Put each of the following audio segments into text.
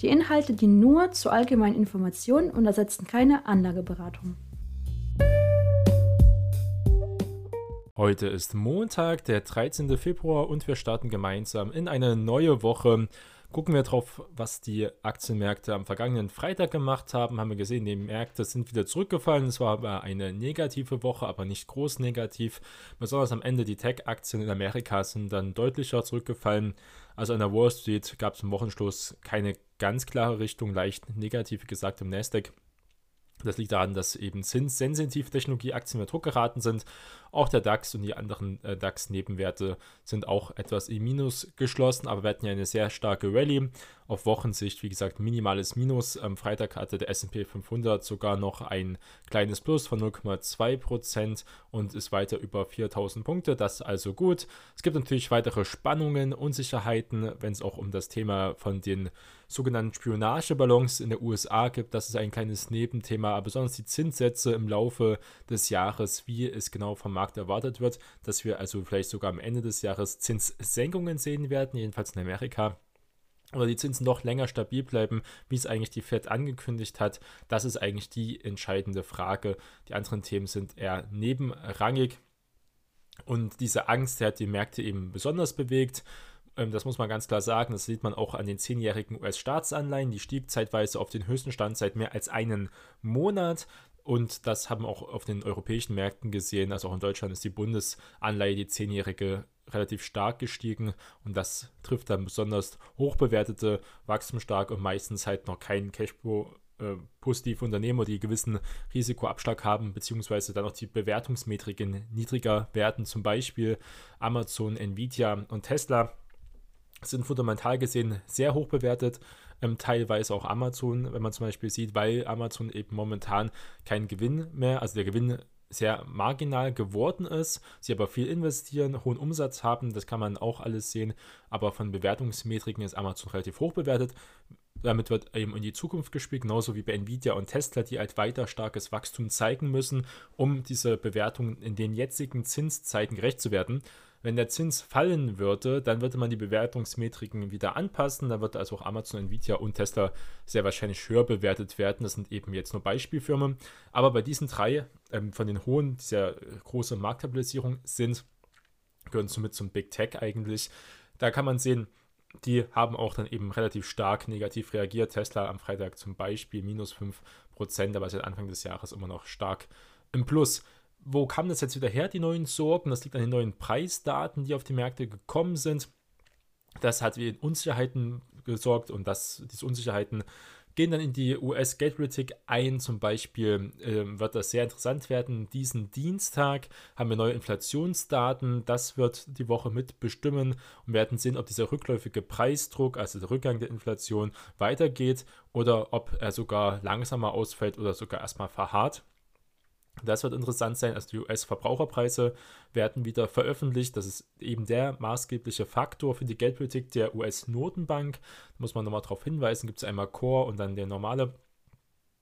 Die Inhalte dienen nur zur allgemeinen Information und ersetzen keine Anlageberatung. Heute ist Montag, der 13. Februar und wir starten gemeinsam in eine neue Woche. Gucken wir drauf, was die Aktienmärkte am vergangenen Freitag gemacht haben. Haben wir gesehen, die Märkte sind wieder zurückgefallen. Es war aber eine negative Woche, aber nicht groß negativ. Besonders am Ende die Tech-Aktien in Amerika sind dann deutlicher zurückgefallen. Also an der Wall Street gab es im Wochenschluss keine ganz klare Richtung, leicht negativ, gesagt, im Nasdaq. Das liegt daran, dass eben zinssensitive Technologieaktien mehr Druck geraten sind. Auch der DAX und die anderen äh, DAX-Nebenwerte sind auch etwas im Minus geschlossen, aber wir hatten ja eine sehr starke Rallye. Auf Wochensicht, wie gesagt, minimales Minus. Am Freitag hatte der SP 500 sogar noch ein kleines Plus von 0,2% und ist weiter über 4000 Punkte. Das ist also gut. Es gibt natürlich weitere Spannungen, Unsicherheiten, wenn es auch um das Thema von den sogenannten Spionageballons in der USA gibt. Das ist ein kleines Nebenthema, aber besonders die Zinssätze im Laufe des Jahres, wie es genau vom Markt erwartet wird, dass wir also vielleicht sogar am Ende des Jahres Zinssenkungen sehen werden, jedenfalls in Amerika oder die Zinsen noch länger stabil bleiben, wie es eigentlich die Fed angekündigt hat. Das ist eigentlich die entscheidende Frage. Die anderen Themen sind eher nebenrangig. Und diese Angst die hat die Märkte eben besonders bewegt. Ähm, das muss man ganz klar sagen. Das sieht man auch an den zehnjährigen US-Staatsanleihen. Die stieg zeitweise auf den höchsten Stand seit mehr als einem Monat. Und das haben wir auch auf den europäischen Märkten gesehen. Also auch in Deutschland ist die Bundesanleihe, die zehnjährige, relativ stark gestiegen. Und das trifft dann besonders hochbewertete, wachstumsstark und meistens halt noch keinen Cashflow äh, positive Unternehmer, die gewissen Risikoabschlag haben, beziehungsweise dann auch die Bewertungsmetriken niedriger werden, zum Beispiel Amazon, Nvidia und Tesla sind fundamental gesehen sehr hoch bewertet, ähm, teilweise auch Amazon, wenn man zum Beispiel sieht, weil Amazon eben momentan keinen Gewinn mehr, also der Gewinn sehr marginal geworden ist, sie aber viel investieren, hohen Umsatz haben, das kann man auch alles sehen, aber von Bewertungsmetriken ist Amazon relativ hoch bewertet. Damit wird eben in die Zukunft gespielt, genauso wie bei Nvidia und Tesla, die halt weiter starkes Wachstum zeigen müssen, um diese Bewertungen in den jetzigen Zinszeiten gerecht zu werden. Wenn der Zins fallen würde, dann würde man die Bewertungsmetriken wieder anpassen. Dann wird also auch Amazon, Nvidia und Tesla sehr wahrscheinlich höher bewertet werden. Das sind eben jetzt nur Beispielfirmen. Aber bei diesen drei ähm, von den hohen, die sehr große Marktkapitalisierung sind, gehören somit zum Big Tech eigentlich. Da kann man sehen, die haben auch dann eben relativ stark negativ reagiert. Tesla am Freitag zum Beispiel minus 5%, aber seit Anfang des Jahres immer noch stark im Plus wo kam das jetzt wieder her, die neuen Sorgen? Das liegt an den neuen Preisdaten, die auf die Märkte gekommen sind. Das hat wie Unsicherheiten gesorgt und das, diese Unsicherheiten gehen dann in die US-Geldpolitik ein. Zum Beispiel äh, wird das sehr interessant werden. Diesen Dienstag haben wir neue Inflationsdaten. Das wird die Woche mitbestimmen und werden sehen, ob dieser rückläufige Preisdruck, also der Rückgang der Inflation, weitergeht oder ob er sogar langsamer ausfällt oder sogar erstmal verharrt. Das wird interessant sein. Also die US-Verbraucherpreise werden wieder veröffentlicht. Das ist eben der maßgebliche Faktor für die Geldpolitik der US-Notenbank. Da muss man nochmal darauf hinweisen. Gibt es einmal Core und dann der normale.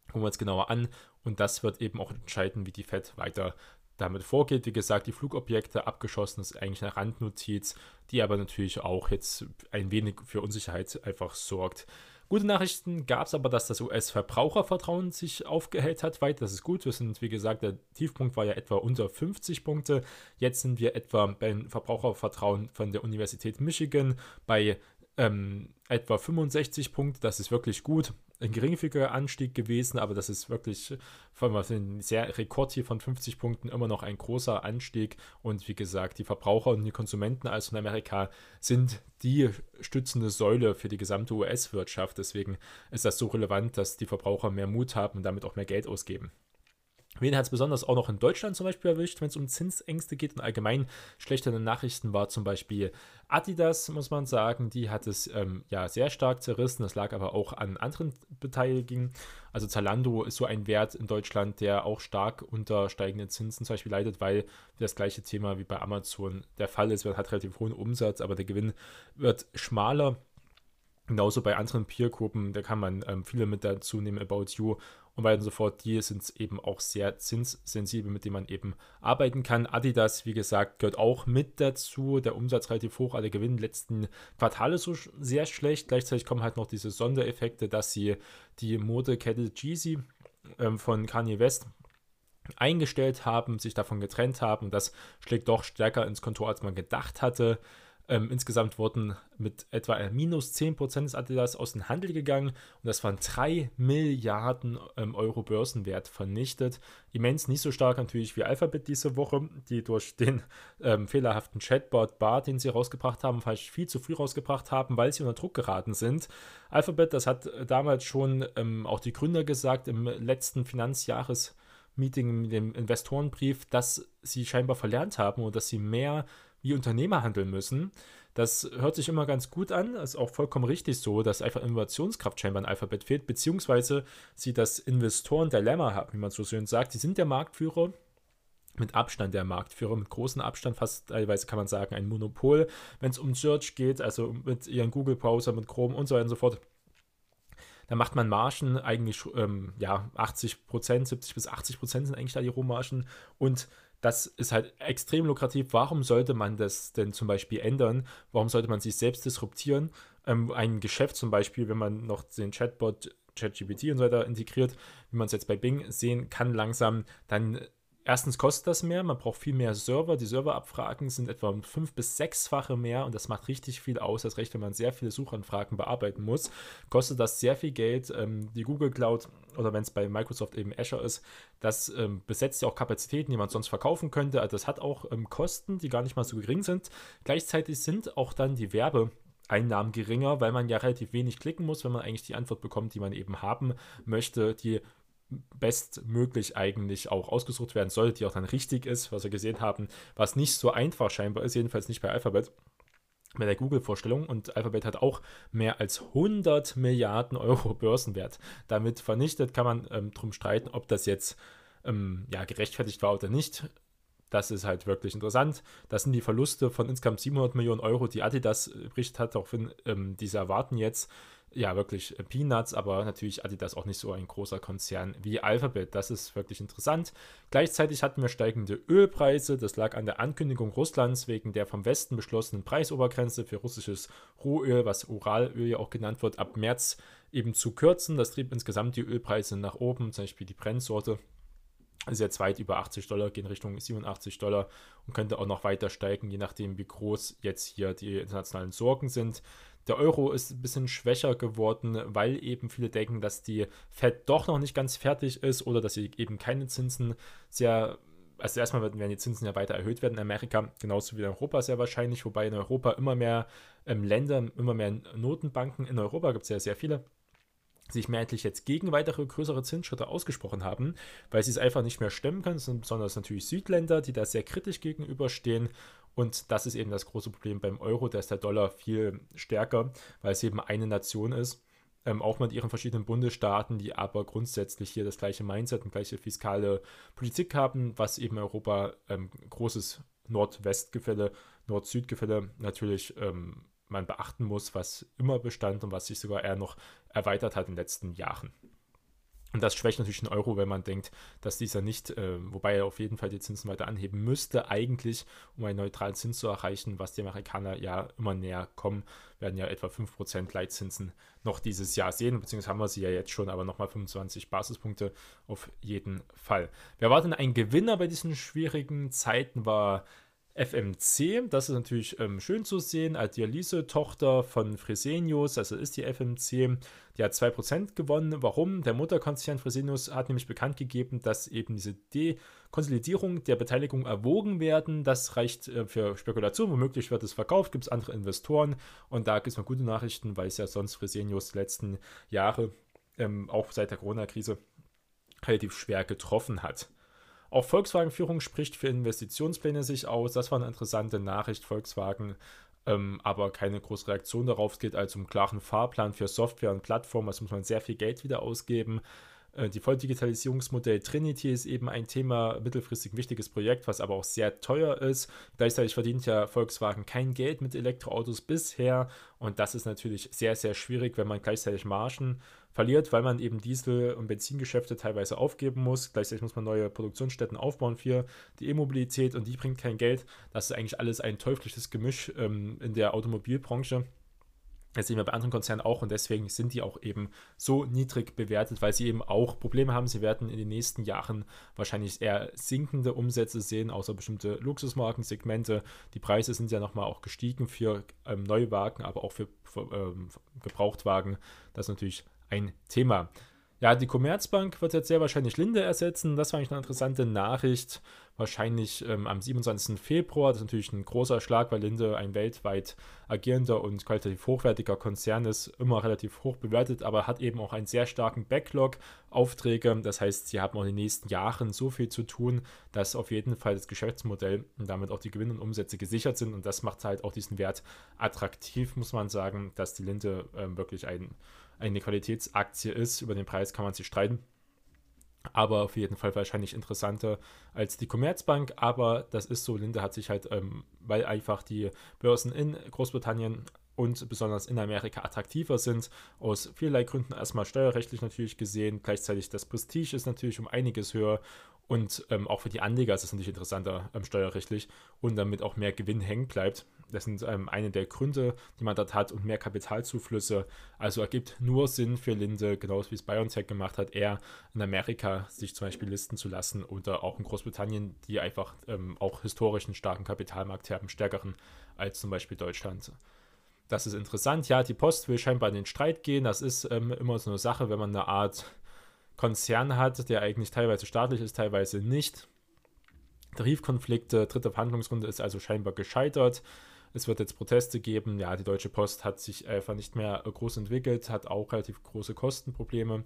Gucken wir uns genauer an. Und das wird eben auch entscheiden, wie die Fed weiter damit vorgeht. Wie gesagt, die Flugobjekte abgeschossen ist eigentlich eine Randnotiz, die aber natürlich auch jetzt ein wenig für Unsicherheit einfach sorgt. Gute Nachrichten gab es aber, dass das US-Verbrauchervertrauen sich aufgehellt hat weit. Das ist gut. Wir sind, wie gesagt, der Tiefpunkt war ja etwa unter 50 Punkte. Jetzt sind wir etwa beim Verbrauchervertrauen von der Universität Michigan bei ähm, etwa 65 Punkte. Das ist wirklich gut. Ein geringfügiger Anstieg gewesen, aber das ist wirklich von einem sehr Rekord hier von 50 Punkten immer noch ein großer Anstieg. Und wie gesagt, die Verbraucher und die Konsumenten also in Amerika sind die stützende Säule für die gesamte US-Wirtschaft. Deswegen ist das so relevant, dass die Verbraucher mehr Mut haben und damit auch mehr Geld ausgeben. Wen hat es besonders auch noch in Deutschland zum Beispiel erwischt, wenn es um Zinsängste geht und allgemein schlechte Nachrichten war zum Beispiel Adidas, muss man sagen, die hat es ähm, ja sehr stark zerrissen. Das lag aber auch an anderen Beteiligungen. Also Zalando ist so ein Wert in Deutschland, der auch stark unter steigenden Zinsen zum Beispiel leidet, weil das gleiche Thema wie bei Amazon der Fall ist. Man hat relativ hohen Umsatz, aber der Gewinn wird schmaler. Genauso bei anderen Peer-Gruppen, da kann man ähm, viele mit dazu nehmen, About You und weiter und so fort. Die sind eben auch sehr zinssensibel, mit denen man eben arbeiten kann. Adidas, wie gesagt, gehört auch mit dazu. Der Umsatz relativ hoch, alle Gewinn letzten Quartale so sehr schlecht. Gleichzeitig kommen halt noch diese Sondereffekte, dass sie die Modekette Jeezy ähm, von Kanye West eingestellt haben, sich davon getrennt haben. Das schlägt doch stärker ins Kontor, als man gedacht hatte. Ähm, insgesamt wurden mit etwa minus 10% des Adidas aus dem Handel gegangen und das waren 3 Milliarden ähm, Euro Börsenwert vernichtet. Immens nicht so stark natürlich wie Alphabet diese Woche, die durch den ähm, fehlerhaften Chatbot Bar, den sie rausgebracht haben, falsch viel zu früh rausgebracht haben, weil sie unter Druck geraten sind. Alphabet, das hat damals schon ähm, auch die Gründer gesagt im letzten Finanzjahres. Meeting mit dem Investorenbrief, dass sie scheinbar verlernt haben und dass sie mehr wie Unternehmer handeln müssen. Das hört sich immer ganz gut an, ist auch vollkommen richtig so, dass einfach Innovationskraft scheinbar in Alphabet fehlt, beziehungsweise sie das Investoren-Dilemma haben, wie man so schön sagt. Sie sind der Marktführer, mit Abstand der Marktführer, mit großem Abstand, fast teilweise kann man sagen, ein Monopol, wenn es um Search geht, also mit ihren Google-Browser, mit Chrome und so weiter und so fort. Da macht man Margen eigentlich, ähm, ja, 80 Prozent, 70 bis 80 Prozent sind eigentlich da die Rohmargen und das ist halt extrem lukrativ. Warum sollte man das denn zum Beispiel ändern? Warum sollte man sich selbst disruptieren? Ähm, ein Geschäft zum Beispiel, wenn man noch den Chatbot, ChatGPT und so weiter integriert, wie man es jetzt bei Bing sehen kann, langsam, dann Erstens kostet das mehr, man braucht viel mehr Server. Die Serverabfragen sind etwa fünf- bis sechsfache mehr und das macht richtig viel aus. Das recht, wenn man sehr viele Suchanfragen bearbeiten muss, kostet das sehr viel Geld. Ähm, die Google Cloud oder wenn es bei Microsoft eben Azure ist, das ähm, besetzt ja auch Kapazitäten, die man sonst verkaufen könnte. Also das hat auch ähm, Kosten, die gar nicht mal so gering sind. Gleichzeitig sind auch dann die Werbe Einnahmen geringer, weil man ja relativ wenig klicken muss, wenn man eigentlich die Antwort bekommt, die man eben haben möchte. Die bestmöglich eigentlich auch ausgesucht werden soll, die auch dann richtig ist, was wir gesehen haben, was nicht so einfach scheinbar ist, jedenfalls nicht bei Alphabet, bei der Google-Vorstellung. Und Alphabet hat auch mehr als 100 Milliarden Euro Börsenwert. Damit vernichtet kann man ähm, drum streiten, ob das jetzt ähm, ja, gerechtfertigt war oder nicht. Das ist halt wirklich interessant. Das sind die Verluste von insgesamt 700 Millionen Euro, die Adidas berichtet hat. Auch wenn ähm, diese erwarten jetzt ja, wirklich äh, Peanuts, aber natürlich Adidas auch nicht so ein großer Konzern wie Alphabet. Das ist wirklich interessant. Gleichzeitig hatten wir steigende Ölpreise. Das lag an der Ankündigung Russlands wegen der vom Westen beschlossenen Preisobergrenze für russisches Rohöl, was Uralöl ja auch genannt wird, ab März eben zu kürzen. Das trieb insgesamt die Ölpreise nach oben, zum Beispiel die Brennsorte ist jetzt weit über 80 Dollar, gehen Richtung 87 Dollar und könnte auch noch weiter steigen, je nachdem, wie groß jetzt hier die internationalen Sorgen sind. Der Euro ist ein bisschen schwächer geworden, weil eben viele denken, dass die Fed doch noch nicht ganz fertig ist oder dass sie eben keine Zinsen sehr also erstmal werden die Zinsen ja weiter erhöht werden in Amerika, genauso wie in Europa sehr wahrscheinlich, wobei in Europa immer mehr ähm, Länder, immer mehr Notenbanken, in Europa gibt es ja sehr viele, sich mehrheitlich jetzt gegen weitere größere Zinsschritte ausgesprochen haben, weil sie es einfach nicht mehr stemmen können, sondern besonders natürlich Südländer, die da sehr kritisch gegenüberstehen und das ist eben das große Problem beim Euro, da ist der Dollar viel stärker, weil es eben eine Nation ist. Ähm, auch mit ihren verschiedenen Bundesstaaten, die aber grundsätzlich hier das gleiche Mindset und gleiche fiskale Politik haben, was eben Europa ähm, großes Nord-West-Gefälle, Nord-Süd-Gefälle natürlich ähm, man beachten muss, was immer bestand und was sich sogar eher noch erweitert hat in den letzten Jahren. Und das schwächt natürlich den Euro, wenn man denkt, dass dieser nicht, äh, wobei er auf jeden Fall die Zinsen weiter anheben müsste, eigentlich, um einen neutralen Zins zu erreichen, was die Amerikaner ja immer näher kommen, werden ja etwa 5% Leitzinsen noch dieses Jahr sehen, beziehungsweise haben wir sie ja jetzt schon, aber nochmal 25 Basispunkte auf jeden Fall. Wer war denn ein Gewinner bei diesen schwierigen Zeiten? War FMC, das ist natürlich ähm, schön zu sehen, als Dialyse-Tochter von Fresenius, also ist die FMC, die hat 2% gewonnen. Warum? Der Mutterkonzern Fresenius hat nämlich bekannt gegeben, dass eben diese Dekonsolidierung der Beteiligung erwogen werden. Das reicht äh, für Spekulation, womöglich wird es verkauft, gibt es andere Investoren und da gibt es mal gute Nachrichten, weil es ja sonst Fresenius die letzten Jahre, ähm, auch seit der Corona-Krise, relativ schwer getroffen hat. Auch Volkswagen-Führung spricht für Investitionspläne sich aus. Das war eine interessante Nachricht. Volkswagen ähm, aber keine große Reaktion darauf. Es geht also um klaren Fahrplan für Software und Plattformen. Also muss man sehr viel Geld wieder ausgeben. Äh, die Volldigitalisierungsmodell Trinity ist eben ein Thema, mittelfristig wichtiges Projekt, was aber auch sehr teuer ist. Gleichzeitig verdient ja Volkswagen kein Geld mit Elektroautos bisher und das ist natürlich sehr, sehr schwierig, wenn man gleichzeitig Margen verliert, weil man eben Diesel- und Benzingeschäfte teilweise aufgeben muss. Gleichzeitig muss man neue Produktionsstätten aufbauen für die E-Mobilität und die bringt kein Geld. Das ist eigentlich alles ein teuflisches Gemisch ähm, in der Automobilbranche. Das sehen wir bei anderen Konzernen auch und deswegen sind die auch eben so niedrig bewertet, weil sie eben auch Probleme haben. Sie werden in den nächsten Jahren wahrscheinlich eher sinkende Umsätze sehen, außer bestimmte Luxusmarkensegmente. Die Preise sind ja nochmal auch gestiegen für ähm, Neuwagen, aber auch für, für ähm, Gebrauchtwagen. Das ist natürlich ein Thema. Ja, die Commerzbank wird jetzt sehr wahrscheinlich Linde ersetzen. Das war eigentlich eine interessante Nachricht. Wahrscheinlich ähm, am 27. Februar. Das ist natürlich ein großer Schlag, weil Linde ein weltweit agierender und qualitativ hochwertiger Konzern ist. Immer relativ hoch bewertet, aber hat eben auch einen sehr starken Backlog-Aufträge. Das heißt, sie haben auch in den nächsten Jahren so viel zu tun, dass auf jeden Fall das Geschäftsmodell und damit auch die Gewinne und Umsätze gesichert sind. Und das macht halt auch diesen Wert attraktiv, muss man sagen, dass die Linde äh, wirklich ein eine Qualitätsaktie ist. Über den Preis kann man sich streiten. Aber auf jeden Fall wahrscheinlich interessanter als die Commerzbank. Aber das ist so. Linde hat sich halt, ähm, weil einfach die Börsen in Großbritannien und besonders in Amerika attraktiver sind, aus vielerlei Gründen erstmal steuerrechtlich natürlich gesehen. Gleichzeitig das Prestige ist natürlich um einiges höher und ähm, auch für die Anleger ist es natürlich interessanter ähm, steuerrechtlich und damit auch mehr Gewinn hängen bleibt. Das sind ähm, eine der Gründe, die man dort hat und mehr Kapitalzuflüsse. Also ergibt nur Sinn für Linde, genauso wie es BioNTech gemacht hat, eher in Amerika sich zum Beispiel listen zu lassen oder auch in Großbritannien, die einfach ähm, auch historisch einen starken Kapitalmarkt haben, stärkeren als zum Beispiel Deutschland. Das ist interessant. Ja, die Post will scheinbar in den Streit gehen. Das ist ähm, immer so eine Sache, wenn man eine Art Konzern hat, der eigentlich teilweise staatlich ist, teilweise nicht. Tarifkonflikte, dritte Verhandlungsrunde ist also scheinbar gescheitert. Es wird jetzt Proteste geben. Ja, die Deutsche Post hat sich einfach nicht mehr groß entwickelt, hat auch relativ große Kostenprobleme,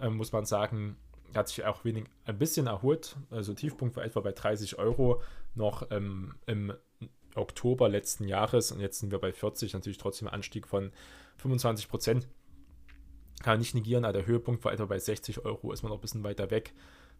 ähm, muss man sagen. Hat sich auch wenig, ein bisschen erholt. Also Tiefpunkt war etwa bei 30 Euro noch ähm, im Oktober letzten Jahres und jetzt sind wir bei 40, natürlich trotzdem ein Anstieg von 25 Prozent kann man nicht negieren, aber der Höhepunkt war etwa bei 60 Euro, ist man noch ein bisschen weiter weg.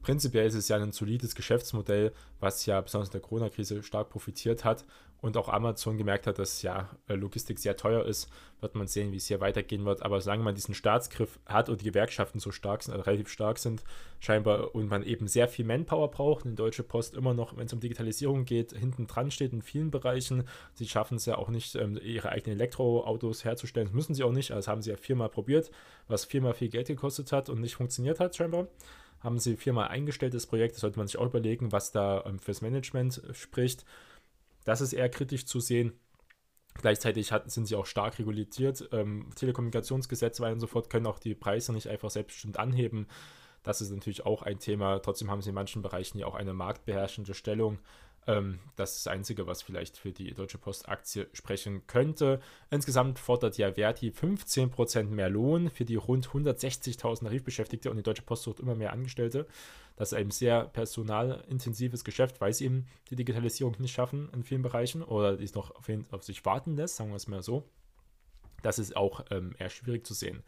Prinzipiell ist es ja ein solides Geschäftsmodell, was ja besonders in der Corona-Krise stark profitiert hat und auch Amazon gemerkt hat, dass ja Logistik sehr teuer ist, wird man sehen, wie es hier weitergehen wird. Aber solange man diesen Staatsgriff hat und die Gewerkschaften so stark sind, also relativ stark sind, scheinbar und man eben sehr viel Manpower braucht, und die Deutsche Post immer noch, wenn es um Digitalisierung geht, hinten dran steht in vielen Bereichen. Sie schaffen es ja auch nicht, ähm, ihre eigenen Elektroautos herzustellen. Das müssen sie auch nicht. Also das haben sie ja viermal probiert, was viermal viel Geld gekostet hat und nicht funktioniert hat, scheinbar haben sie viermal eingestellt, das Projekt. Das sollte man sich auch überlegen, was da ähm, fürs Management spricht. Das ist eher kritisch zu sehen. Gleichzeitig hat, sind sie auch stark reguliert. Ähm, Telekommunikationsgesetz weiter und so fort können auch die Preise nicht einfach selbstbestimmt anheben. Das ist natürlich auch ein Thema. Trotzdem haben sie in manchen Bereichen ja auch eine marktbeherrschende Stellung. Ähm, das ist das Einzige, was vielleicht für die Deutsche Post-Aktie sprechen könnte. Insgesamt fordert ja Verti 15% mehr Lohn für die rund 160.000 Tarifbeschäftigte und die Deutsche Post sucht immer mehr Angestellte. Das ist ein sehr personalintensives Geschäft, weil sie eben die Digitalisierung nicht schaffen in vielen Bereichen oder die es noch auf, auf sich warten lässt, sagen wir es mal so. Das ist auch ähm, eher schwierig zu sehen.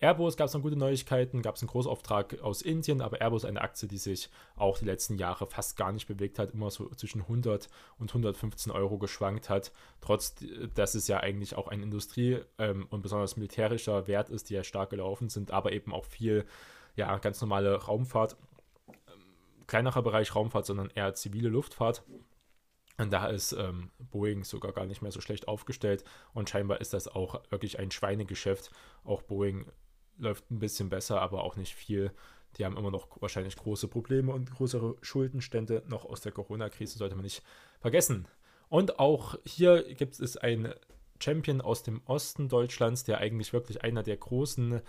Airbus gab es noch gute Neuigkeiten, gab es einen Großauftrag aus Indien, aber Airbus eine Aktie, die sich auch die letzten Jahre fast gar nicht bewegt hat, immer so zwischen 100 und 115 Euro geschwankt hat, trotz dass es ja eigentlich auch ein Industrie- ähm, und besonders militärischer Wert ist, die ja stark gelaufen sind, aber eben auch viel, ja, ganz normale Raumfahrt, ähm, kleinerer Bereich Raumfahrt, sondern eher zivile Luftfahrt. Und da ist ähm, Boeing sogar gar nicht mehr so schlecht aufgestellt. Und scheinbar ist das auch wirklich ein Schweinegeschäft. Auch Boeing läuft ein bisschen besser, aber auch nicht viel. Die haben immer noch wahrscheinlich große Probleme und größere Schuldenstände noch aus der Corona-Krise, sollte man nicht vergessen. Und auch hier gibt es einen Champion aus dem Osten Deutschlands, der eigentlich wirklich einer der großen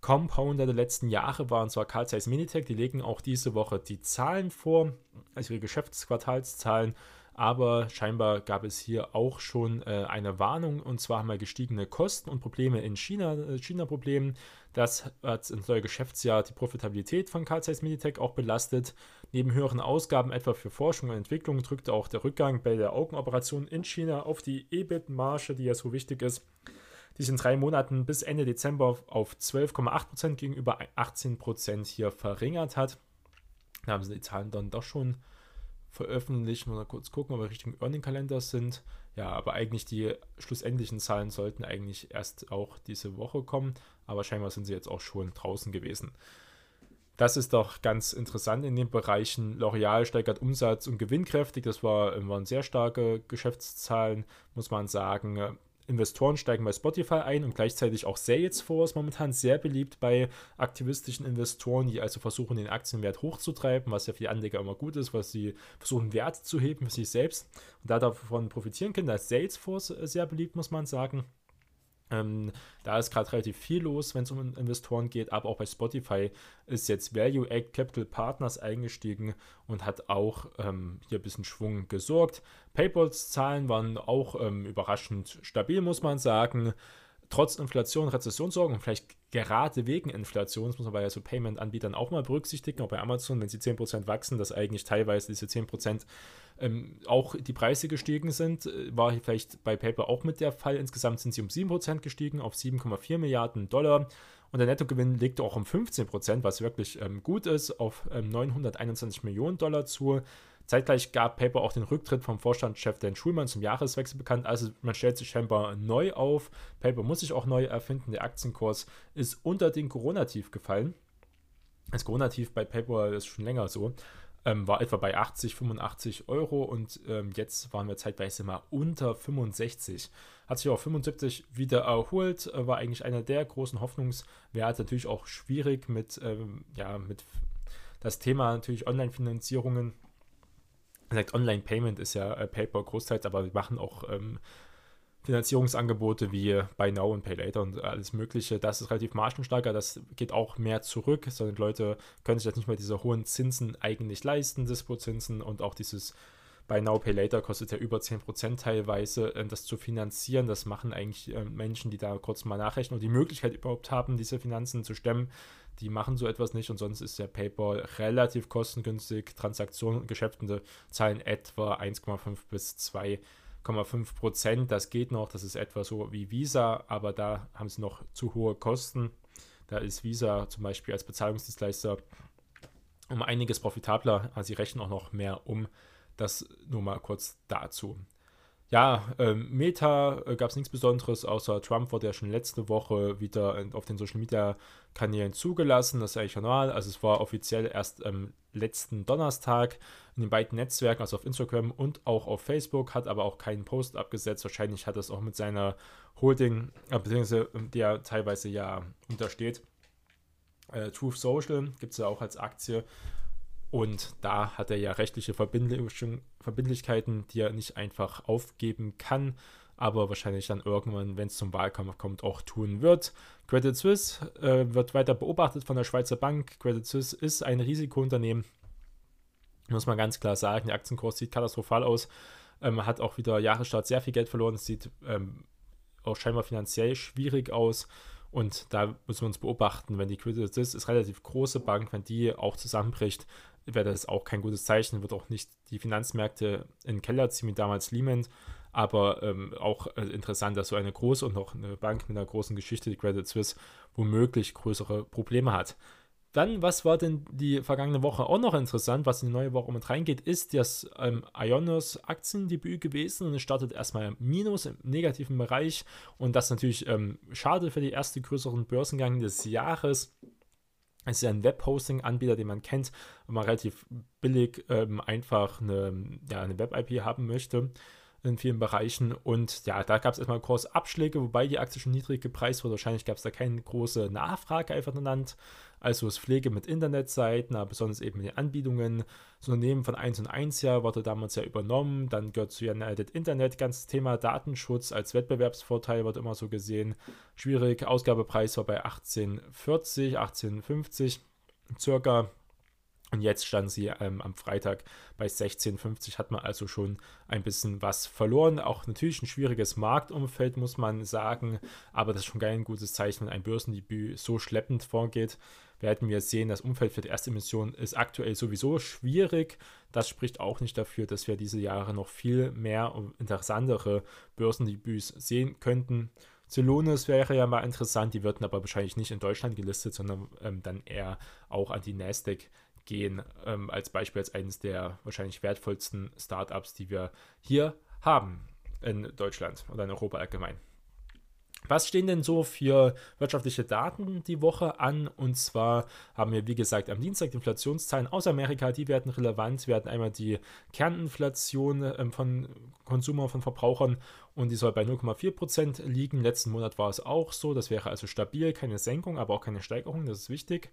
Compounder der letzten Jahre war, und zwar Carl Zeiss Minitech. Die legen auch diese Woche die Zahlen vor, also ihre Geschäftsquartalszahlen. Aber scheinbar gab es hier auch schon äh, eine Warnung und zwar haben wir gestiegene Kosten und Probleme in China, äh, China-Problemen. Das hat ins neue Geschäftsjahr die Profitabilität von Carl Zeiss Meditech auch belastet. Neben höheren Ausgaben etwa für Forschung und Entwicklung drückte auch der Rückgang bei der Augenoperation in China auf die EBIT-Marge, die ja so wichtig ist. Die ist in drei Monaten bis Ende Dezember auf 12,8% gegenüber 18% hier verringert hat. Da haben sie die Zahlen dann doch schon veröffentlicht. Mal kurz gucken, ob wir Richtung Earning-Kalender sind. Ja, aber eigentlich die schlussendlichen Zahlen sollten eigentlich erst auch diese Woche kommen. Aber scheinbar sind sie jetzt auch schon draußen gewesen. Das ist doch ganz interessant in den Bereichen. L'Oreal steigert Umsatz und gewinnkräftig. Das war, waren sehr starke Geschäftszahlen, muss man sagen. Investoren steigen bei Spotify ein und gleichzeitig auch Salesforce momentan sehr beliebt bei aktivistischen Investoren, die also versuchen, den Aktienwert hochzutreiben, was ja für die Anleger immer gut ist, was sie versuchen, Wert zu heben für sich selbst und da davon profitieren können. Da ist Salesforce sehr beliebt, muss man sagen. Ähm, da ist gerade relativ viel los, wenn es um Investoren geht, aber auch bei Spotify ist jetzt Value Act Capital Partners eingestiegen und hat auch ähm, hier ein bisschen Schwung gesorgt. PayPals Zahlen waren auch ähm, überraschend stabil, muss man sagen. Trotz Inflation, Rezessionssorgen und vielleicht gerade wegen Inflation, das muss man bei so Payment-Anbietern auch mal berücksichtigen, auch bei Amazon, wenn sie 10% wachsen, dass eigentlich teilweise diese 10% ähm, auch die Preise gestiegen sind, äh, war vielleicht bei PayPal auch mit der Fall. Insgesamt sind sie um 7% gestiegen auf 7,4 Milliarden Dollar. Und der Nettogewinn liegt auch um 15%, was wirklich ähm, gut ist, auf ähm, 921 Millionen Dollar zu. Zeitgleich gab PayPal auch den Rücktritt vom Vorstandschef Dan Schulmann zum Jahreswechsel bekannt. Also man stellt sich scheinbar neu auf. PayPal muss sich auch neu erfinden. Der Aktienkurs ist unter den Corona-Tief gefallen. Das Corona-Tief bei PayPal ist schon länger so ähm, war etwa bei 80, 85 Euro und ähm, jetzt waren wir zeitweise mal unter 65. Hat sich auf 75 wieder erholt, äh, war eigentlich einer der großen Hoffnungswerte. Natürlich auch schwierig mit, ähm, ja, mit das Thema natürlich Online-Finanzierungen. Online-Payment ist ja äh, PayPal großteils, aber wir machen auch ähm, Finanzierungsangebote wie Buy Now und Pay Later und alles Mögliche, das ist relativ margenstarker, das geht auch mehr zurück, sondern Leute können sich jetzt nicht mehr diese hohen Zinsen eigentlich leisten, Dispo-Zinsen und auch dieses Buy Now, Pay Later kostet ja über 10% teilweise, äh, das zu finanzieren. Das machen eigentlich äh, Menschen, die da kurz mal nachrechnen und die Möglichkeit überhaupt haben, diese Finanzen zu stemmen. Die machen so etwas nicht und sonst ist der PayPal relativ kostengünstig. Transaktionen und Geschäfte zahlen etwa 1,5 bis 2 0,5 Prozent. Das geht noch, das ist etwa so wie Visa, aber da haben sie noch zu hohe Kosten. Da ist Visa zum Beispiel als Bezahlungsdienstleister um einiges profitabler. Also sie rechnen auch noch mehr um. Das nur mal kurz dazu. Ja, ähm, Meta äh, gab es nichts Besonderes, außer Trump wurde ja schon letzte Woche wieder auf den Social Media Kanälen zugelassen. Das ist eigentlich normal. Also es war offiziell erst am letzten Donnerstag in den beiden Netzwerken, also auf Instagram und auch auf Facebook, hat aber auch keinen Post abgesetzt. Wahrscheinlich hat es auch mit seiner Holding, äh, beziehungsweise ähm, der teilweise ja untersteht. Äh, Truth Social gibt es ja auch als Aktie und da hat er ja rechtliche Verbindlichkeiten, die er nicht einfach aufgeben kann, aber wahrscheinlich dann irgendwann, wenn es zum Wahlkampf kommt, auch tun wird. Credit Suisse äh, wird weiter beobachtet von der Schweizer Bank. Credit Suisse ist ein Risikounternehmen, muss man ganz klar sagen. Der Aktienkurs sieht katastrophal aus. Ähm, hat auch wieder Jahresstart sehr viel Geld verloren. Es sieht ähm, auch scheinbar finanziell schwierig aus. Und da müssen wir uns beobachten, wenn die Credit Suisse ist relativ große Bank, wenn die auch zusammenbricht, wäre das auch kein gutes Zeichen, wird auch nicht die Finanzmärkte in den Keller ziehen wie damals Lehman. Aber ähm, auch äh, interessant, dass so eine große und noch eine Bank mit einer großen Geschichte, die Credit Suisse, womöglich größere Probleme hat. Dann, was war denn die vergangene Woche auch noch interessant, was in die neue Woche mit reingeht, ist das ähm, Ionos Aktiendebüt gewesen und es startet erstmal Minus im negativen Bereich und das natürlich ähm, schade für die erste größeren Börsengang des Jahres. Es ist ein Web-Hosting-Anbieter, den man kennt, wenn man relativ billig ähm, einfach eine, ja, eine Web-IP haben möchte in vielen Bereichen. Und ja, da gab es erstmal Kursabschläge, wobei die Aktie schon niedrig gepreist wurde. Wahrscheinlich gab es da keine große Nachfrage einfach genannt. Also das Pflege mit Internetseiten, aber besonders eben mit den Anbietungen. Das Unternehmen von 1 und 1 ja wurde damals ja übernommen. Dann gehört zu United Internet. Ganzes Thema Datenschutz als Wettbewerbsvorteil wird immer so gesehen. Schwierig. Ausgabepreis war bei 18,40, 18,50 circa. Und jetzt stand sie ähm, am Freitag bei 16,50, hat man also schon ein bisschen was verloren. Auch natürlich ein schwieriges Marktumfeld, muss man sagen, aber das ist schon kein gutes Zeichen, wenn ein Börsendebüt so schleppend vorgeht. Werden wir sehen, das Umfeld für die erste Emission ist aktuell sowieso schwierig. Das spricht auch nicht dafür, dass wir diese Jahre noch viel mehr und interessantere Börsendebüts sehen könnten. Celonis wäre ja mal interessant, die würden aber wahrscheinlich nicht in Deutschland gelistet, sondern ähm, dann eher auch an die Nasdaq gehen, ähm, als Beispiel als eines der wahrscheinlich wertvollsten Startups, die wir hier haben in Deutschland oder in Europa allgemein. Was stehen denn so für wirtschaftliche Daten die Woche an? Und zwar haben wir, wie gesagt, am Dienstag die Inflationszahlen aus Amerika, die werden relevant. Wir hatten einmal die Kerninflation ähm, von Konsumer, von Verbrauchern und die soll bei 0,4% liegen. Letzten Monat war es auch so. Das wäre also stabil, keine Senkung, aber auch keine Steigerung, das ist wichtig.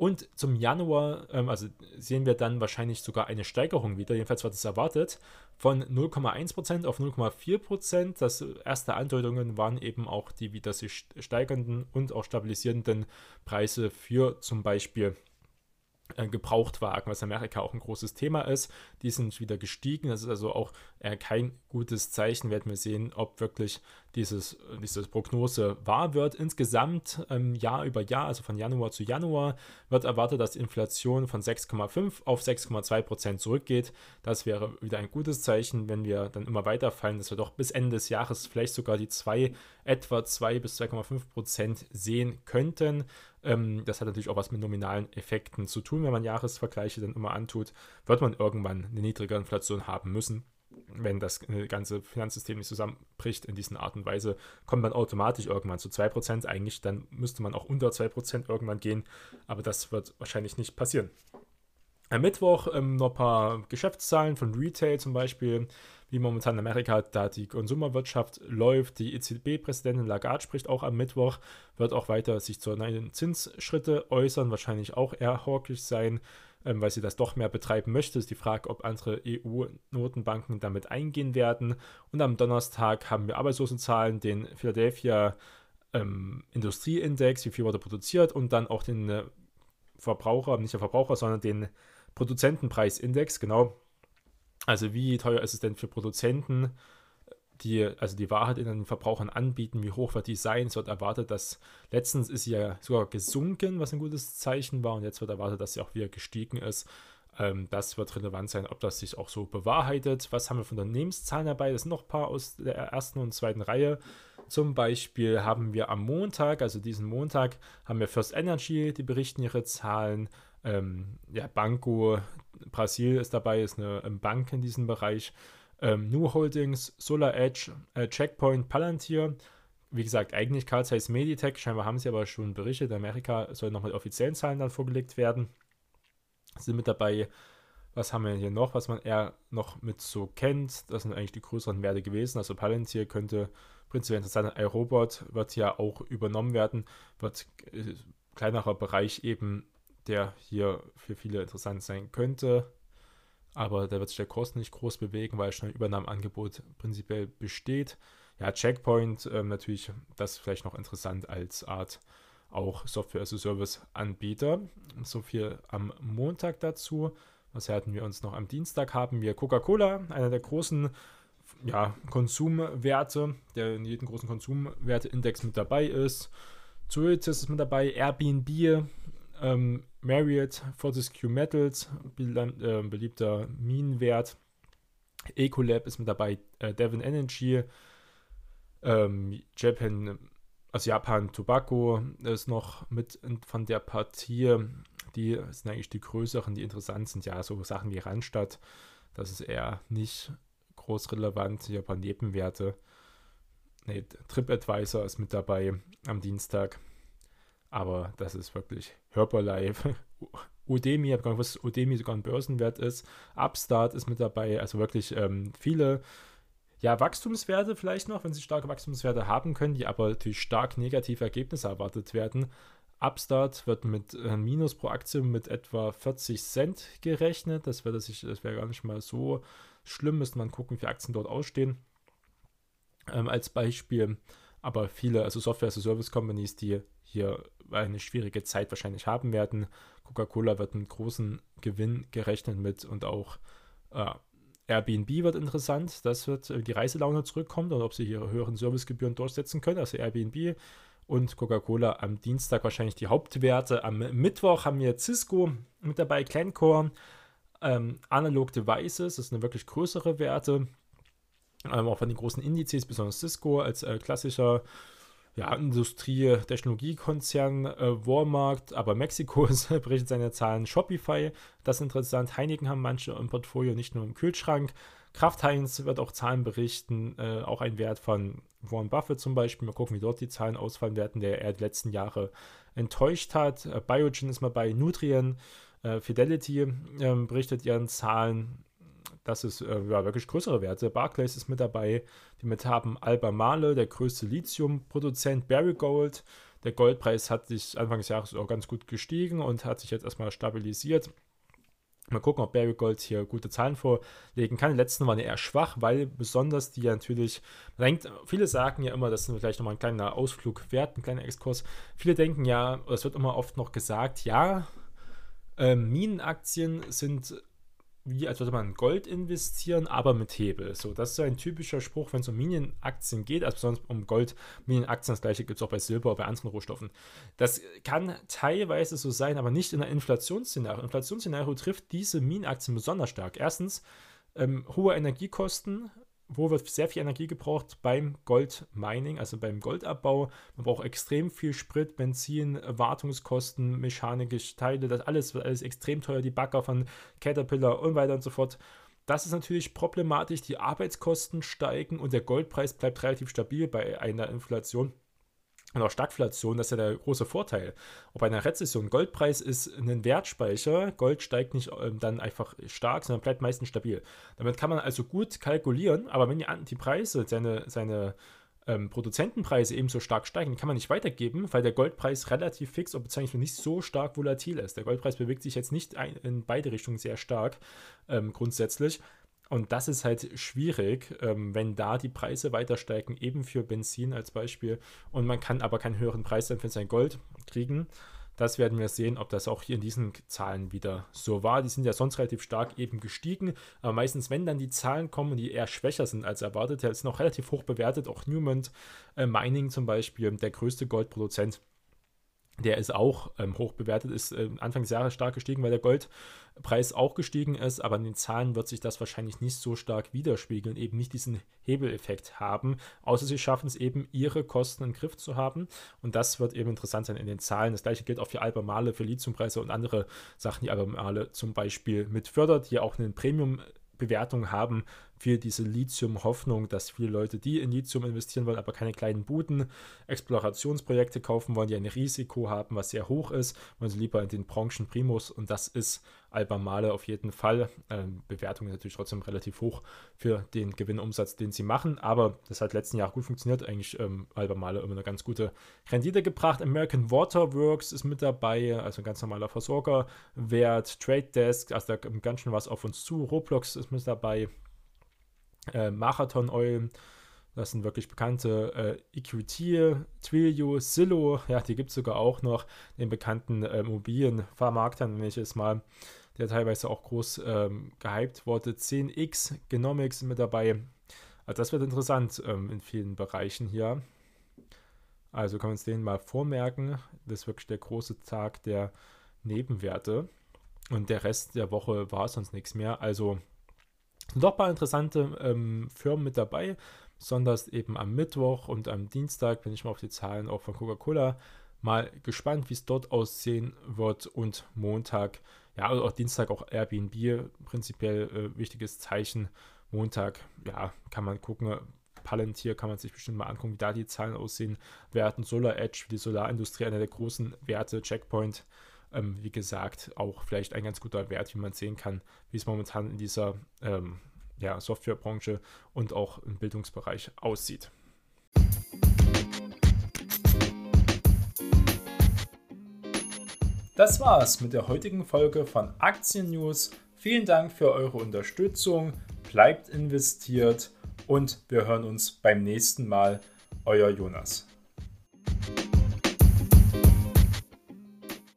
Und zum Januar, ähm, also sehen wir dann wahrscheinlich sogar eine Steigerung wieder, jedenfalls wird es erwartet, von 0,1% auf 0,4%. Das erste Andeutungen waren eben auch die wieder sich steigernden und auch stabilisierenden Preise für zum Beispiel äh, Gebrauchtwagen, was in Amerika auch ein großes Thema ist. Die sind wieder gestiegen. Das ist also auch äh, kein gutes Zeichen. Werden wir sehen, ob wirklich dieses, diese Prognose wahr wird. Insgesamt ähm, Jahr über Jahr, also von Januar zu Januar, wird erwartet, dass die Inflation von 6,5 auf 6,2 Prozent zurückgeht. Das wäre wieder ein gutes Zeichen, wenn wir dann immer weiterfallen, dass wir doch bis Ende des Jahres vielleicht sogar die 2, etwa 2 bis 2,5 Prozent sehen könnten. Ähm, das hat natürlich auch was mit nominalen Effekten zu tun. Wenn man Jahresvergleiche dann immer antut, wird man irgendwann eine niedrige Inflation haben müssen. Wenn das ganze Finanzsystem nicht zusammenbricht in diesen Art und Weise, kommt man automatisch irgendwann zu 2%. Eigentlich dann müsste man auch unter 2% irgendwann gehen, aber das wird wahrscheinlich nicht passieren. Am Mittwoch ähm, noch ein paar Geschäftszahlen von Retail zum Beispiel wie momentan in Amerika da die Konsumerwirtschaft läuft. Die EZB-Präsidentin Lagarde spricht auch am Mittwoch, wird auch weiter sich zu neuen Zinsschritte äußern, wahrscheinlich auch eher hawkisch sein, ähm, weil sie das doch mehr betreiben möchte. Ist die Frage, ob andere EU-Notenbanken damit eingehen werden. Und am Donnerstag haben wir Arbeitslosenzahlen, den Philadelphia ähm, Industrieindex, wie viel wurde produziert und dann auch den äh, Verbraucher, nicht der Verbraucher, sondern den Produzentenpreisindex, genau, also wie teuer ist es denn für Produzenten, die also die Wahrheit in den Verbrauchern anbieten, wie hoch wird die sein? Es wird erwartet, dass letztens ist sie ja sogar gesunken, was ein gutes Zeichen war, und jetzt wird erwartet, dass sie auch wieder gestiegen ist. Ähm, das wird relevant sein, ob das sich auch so bewahrheitet. Was haben wir von Unternehmenszahlen dabei? Das sind noch ein paar aus der ersten und zweiten Reihe. Zum Beispiel haben wir am Montag, also diesen Montag, haben wir First Energy, die berichten ihre Zahlen. Ähm, ja, Banco Brasil ist dabei, ist eine Bank in diesem Bereich. Ähm, New Holdings, Solar Edge, äh, Checkpoint, Palantir. Wie gesagt, eigentlich Carl Zeiss Meditech, scheinbar haben sie aber schon berichtet. Amerika soll noch mit offiziellen Zahlen dann vorgelegt werden. Sind mit dabei, was haben wir hier noch, was man eher noch mit so kennt? Das sind eigentlich die größeren Werte gewesen. Also Palantir könnte prinzipiell interessant sein. iRobot wird ja auch übernommen werden, wird äh, kleinerer Bereich eben der hier für viele interessant sein könnte. Aber da wird sich der Kurs nicht groß bewegen, weil schon ein Übernahmeangebot prinzipiell besteht. Ja, Checkpoint ähm, natürlich, das vielleicht noch interessant als Art auch Software as a Service Anbieter. So viel am Montag dazu. Was hatten wir uns noch am Dienstag? Haben wir Coca-Cola, einer der großen ja, Konsumwerte, der in jedem großen Konsumwerteindex mit dabei ist. Zoetis ist mit dabei, Airbnb, ähm, Marriott, Fortescue Metals, äh, beliebter Minenwert. Ecolab ist mit dabei, äh, Devon Energy, ähm, Japan, also Japan Tobacco ist noch mit von der Partie. Die sind eigentlich die größeren, die interessant sind. Ja, so Sachen wie Randstadt, das ist eher nicht groß relevant. Paar Nebenwerte. Nee, TripAdvisor ist mit dabei am Dienstag. Aber das ist wirklich Hyperlife. Udemy, ich habe gar nicht gewusst, dass Udemy sogar ein Börsenwert ist. Upstart ist mit dabei. Also wirklich ähm, viele ja, Wachstumswerte vielleicht noch, wenn sie starke Wachstumswerte haben können, die aber natürlich stark negative Ergebnisse erwartet werden. Upstart wird mit äh, Minus pro Aktie mit etwa 40 Cent gerechnet. Das wäre wäre gar nicht mal so schlimm. Müsste man gucken, wie Aktien dort ausstehen. Ähm, als Beispiel aber viele, also Software-as-a-Service-Companies, die hier eine schwierige Zeit wahrscheinlich haben werden. Coca-Cola wird einen großen Gewinn gerechnet mit und auch äh, Airbnb wird interessant. Das wird äh, die Reiselaune zurückkommt und ob sie ihre höheren Servicegebühren durchsetzen können. Also Airbnb und Coca-Cola am Dienstag wahrscheinlich die Hauptwerte. Am Mittwoch haben wir Cisco mit dabei, Glencore, ähm, Analog Devices, das sind wirklich größere Werte. Ähm, auch von den großen Indizes, besonders Cisco als äh, klassischer ja, Industrie, Technologiekonzern, äh, Walmart, aber Mexiko berichtet seine Zahlen. Shopify, das ist interessant. Heineken haben manche im Portfolio, nicht nur im Kühlschrank. Kraft Heinz wird auch Zahlen berichten, äh, auch ein Wert von Warren Buffett zum Beispiel. Mal gucken, wie dort die Zahlen ausfallen werden, der er die letzten Jahre enttäuscht hat. Äh, Biogen ist mal bei Nutrien. Äh, Fidelity ähm, berichtet ihren Zahlen das ist äh, ja, wirklich größere Werte. Barclays ist mit dabei, die mit haben Albemarle, der größte Lithium-Produzent, Barry Gold. Der Goldpreis hat sich Anfang des Jahres auch ganz gut gestiegen und hat sich jetzt erstmal stabilisiert. Mal gucken, ob Barry Gold hier gute Zahlen vorlegen kann. Die letzten waren eher schwach, weil besonders die natürlich, denkt, viele sagen ja immer, das ist vielleicht nochmal ein kleiner Ausflug wert, ein kleiner Exkurs. Viele denken ja, es wird immer oft noch gesagt, ja, äh, Minenaktien sind wie als würde man Gold investieren, aber mit Hebel. So, das ist so ein typischer Spruch, wenn es um Minienaktien geht, also besonders um Gold, Minienaktien, das gleiche gibt es auch bei Silber bei anderen Rohstoffen. Das kann teilweise so sein, aber nicht in einer Inflationsszenario. Inflationsszenario trifft diese Minienaktien besonders stark. Erstens, ähm, hohe Energiekosten, wo wird sehr viel Energie gebraucht beim Goldmining, also beim Goldabbau. Man braucht extrem viel Sprit, Benzin, Wartungskosten, mechanische Teile, das alles wird alles extrem teuer, die Bagger von Caterpillar und weiter und so fort. Das ist natürlich problematisch, die Arbeitskosten steigen und der Goldpreis bleibt relativ stabil bei einer Inflation und auch Stagflation, das ist ja der große Vorteil. Ob einer Rezession Goldpreis ist ein Wertspeicher, Gold steigt nicht ähm, dann einfach stark, sondern bleibt meistens stabil. Damit kann man also gut kalkulieren, aber wenn die, Preise, seine, seine ähm, Produzentenpreise ebenso stark steigen, kann man nicht weitergeben, weil der Goldpreis relativ fix und beziehungsweise nicht so stark volatil ist. Der Goldpreis bewegt sich jetzt nicht ein, in beide Richtungen sehr stark ähm, grundsätzlich. Und das ist halt schwierig, ähm, wenn da die Preise weiter steigen, eben für Benzin als Beispiel. Und man kann aber keinen höheren Preis dann für sein Gold kriegen. Das werden wir sehen, ob das auch hier in diesen Zahlen wieder so war. Die sind ja sonst relativ stark eben gestiegen. Aber meistens, wenn dann die Zahlen kommen, die eher schwächer sind als erwartet, ist noch relativ hoch bewertet. Auch Newman äh, Mining zum Beispiel, der größte Goldproduzent der ist auch ähm, hoch bewertet, ist äh, Anfang des Jahres stark gestiegen, weil der Goldpreis auch gestiegen ist, aber in den Zahlen wird sich das wahrscheinlich nicht so stark widerspiegeln, eben nicht diesen Hebeleffekt haben, außer sie schaffen es eben, ihre Kosten im Griff zu haben und das wird eben interessant sein in den Zahlen. Das gleiche gilt auch für Albemarle, für Lithiumpreise und andere Sachen, die Albemarle zum Beispiel mit fördert, die auch einen Premium Bewertung haben für diese Lithium-Hoffnung, dass viele Leute, die in Lithium investieren wollen, aber keine kleinen Buden, Explorationsprojekte kaufen wollen, die ein Risiko haben, was sehr hoch ist, wollen sie lieber in den Branchen Primus und das ist Albemarle auf jeden Fall. Ähm, Bewertung ist natürlich trotzdem relativ hoch für den Gewinnumsatz, den sie machen, aber das hat letzten Jahr gut funktioniert. Eigentlich ähm, Albemarle immer eine ganz gute Rendite gebracht. American Water Works ist mit dabei, also ein ganz normaler Versorger. Wert, Trade Desk, also da kommt ganz schön was auf uns zu. Roblox ist mit dabei äh, Marathon Oil, das sind wirklich bekannte äh, EQT, Twilio, Zillow, ja, die gibt es sogar auch noch, den bekannten äh, Immobilienvermarkter, nenne ich es mal, der teilweise auch groß ähm, gehypt wurde. 10x Genomics mit dabei. Also das wird interessant ähm, in vielen Bereichen hier. Also können wir uns den mal vormerken. Das ist wirklich der große Tag der Nebenwerte. Und der Rest der Woche war sonst nichts mehr. Also doch ein paar interessante ähm, Firmen mit dabei, besonders eben am Mittwoch und am Dienstag bin ich mal auf die Zahlen auch von Coca-Cola mal gespannt, wie es dort aussehen wird und Montag, ja, also auch Dienstag auch Airbnb, prinzipiell äh, wichtiges Zeichen. Montag, ja, kann man gucken, Palantir kann man sich bestimmt mal angucken, wie da die Zahlen aussehen werden. Solar Edge, die Solarindustrie, einer der großen Werte, Checkpoint ähm, wie gesagt, auch vielleicht ein ganz guter Wert, wie man sehen kann, wie es momentan in dieser ähm, ja, Softwarebranche und auch im Bildungsbereich aussieht. Das war's mit der heutigen Folge von Aktien News. Vielen Dank für eure Unterstützung. Bleibt investiert und wir hören uns beim nächsten Mal. euer Jonas.